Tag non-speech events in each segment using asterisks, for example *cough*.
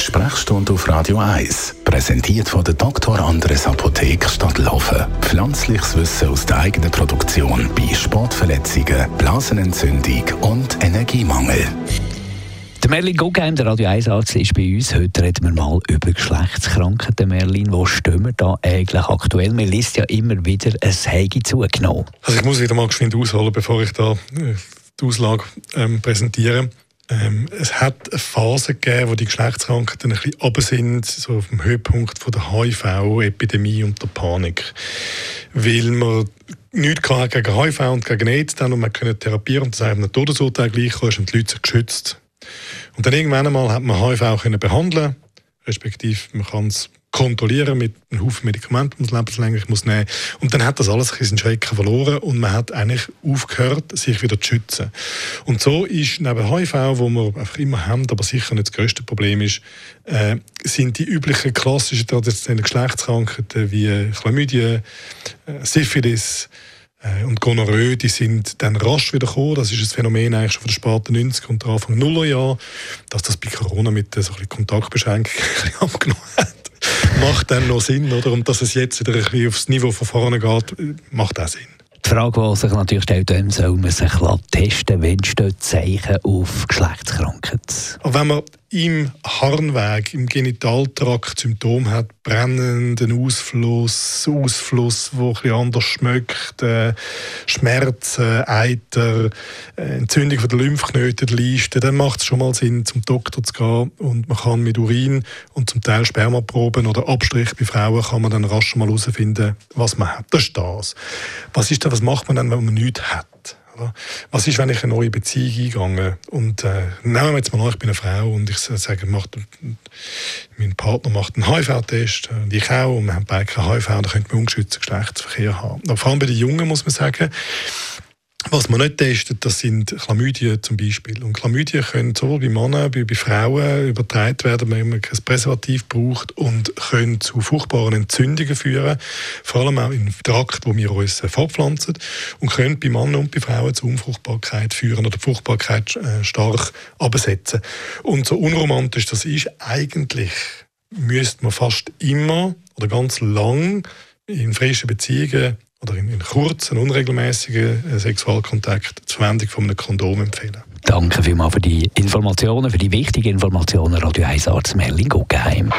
Sprechstunde auf Radio 1, präsentiert von der Dr. Andres Apotheke Stadtlaufen. Pflanzliches Wissen aus der eigenen Produktion bei Sportverletzungen, Blasenentzündung und Energiemangel. Der Merlin Guggenheim, der Radio 1 Arzt, ist bei uns. Heute reden wir mal über Geschlechtskrankheiten. Merlin, wo stehen wir da eigentlich aktuell? Man liest ja immer wieder, es hätte zugenommen. Also ich muss wieder mal geschwind ausholen, bevor ich da äh, die Auslage ähm, präsentiere. Ähm, es hat eine Phase gegeben, wo die Geschlechtskrankheiten ein bisschen runter sind, so auf dem Höhepunkt von der HIV-Epidemie und der Panik. Weil man nichts gegen HIV und gegen AIDS dann und man können therapieren und das einfach ein Todesurteil gleich ist und die Leute sind geschützt. Und dann irgendwann einmal hat man HIV auch behandeln, respektive man kann es kontrollieren mit einem Haufen Medikamenten, man lebenslänglich muss nehmen Und dann hat das alles ein bisschen Schrecken verloren und man hat eigentlich aufgehört, sich wieder zu schützen. Und so ist neben HIV, wo wir einfach immer haben, aber sicher nicht das größte Problem ist, äh, sind die üblichen klassischen traditionellen Geschlechtskrankheiten wie Chlamydien, äh, Syphilis, äh, und Gonorrhoe, die sind dann rasch wieder gekommen. Das ist ein Phänomen eigentlich schon von den späten 90er und Anfang Nullerjahr, dass das bei Corona mit so ein Kontaktbeschränkungen *laughs* abgenommen hat macht dann noch Sinn, oder? Und dass es jetzt wieder ein bisschen aufs Niveau von vorne geht, macht auch Sinn. Die Frage, die sich natürlich stellt, wann soll man sich testen wenn stehen Zeichen auf Geschlechtskrankheit? wenn man im Harnweg, im Genitaltrakt Symptome hat, brennenden Ausfluss, Ausfluss, der etwas anders schmeckt, äh, Schmerzen, Eiter, äh, Entzündung von der Lymphknoten, Leisten, dann macht es schon mal Sinn, zum Doktor zu gehen und man kann mit Urin und zum Teil Spermaproben oder Abstrich bei Frauen kann man dann rasch mal herausfinden, was man hat. Das ist das. Was, ist das, was macht man dann, wenn man nichts hat? Was ist, wenn ich eine neue Beziehung eingehe und äh, nehmen wir jetzt mal an, ich bin eine Frau und ich sage, macht, mein Partner macht einen HIV-Test und ich auch und wir haben beide kein HIV dann könnte man ungeschützten Geschlechtsverkehr haben. Aber vor allem bei den Jungen muss man sagen, was man nicht testet, das sind Chlamydien zum Beispiel. Und Chlamydien können sowohl bei Männern wie bei Frauen übertragen werden, wenn man kein Präservativ braucht und können zu furchtbaren Entzündungen führen, vor allem auch im Trakt, wo wir uns fortpflanzen und können bei Männern und bei Frauen zu Unfruchtbarkeit führen oder die Fruchtbarkeit äh, stark absetzen. Und so unromantisch das ist, eigentlich müsste man fast immer oder ganz lang in frischen Beziehungen oder in, in kurzen, unregelmäßigen äh, Sexualkontakt die Verwendung von einem Kondom empfehlen. Danke vielmals für die Informationen, für die wichtigen Informationen, Radio 1 Arzt Merlin Guggenheim.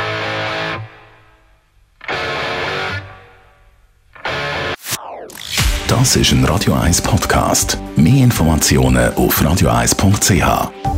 Das ist ein Radio 1 Podcast. Mehr Informationen auf radio1.ch.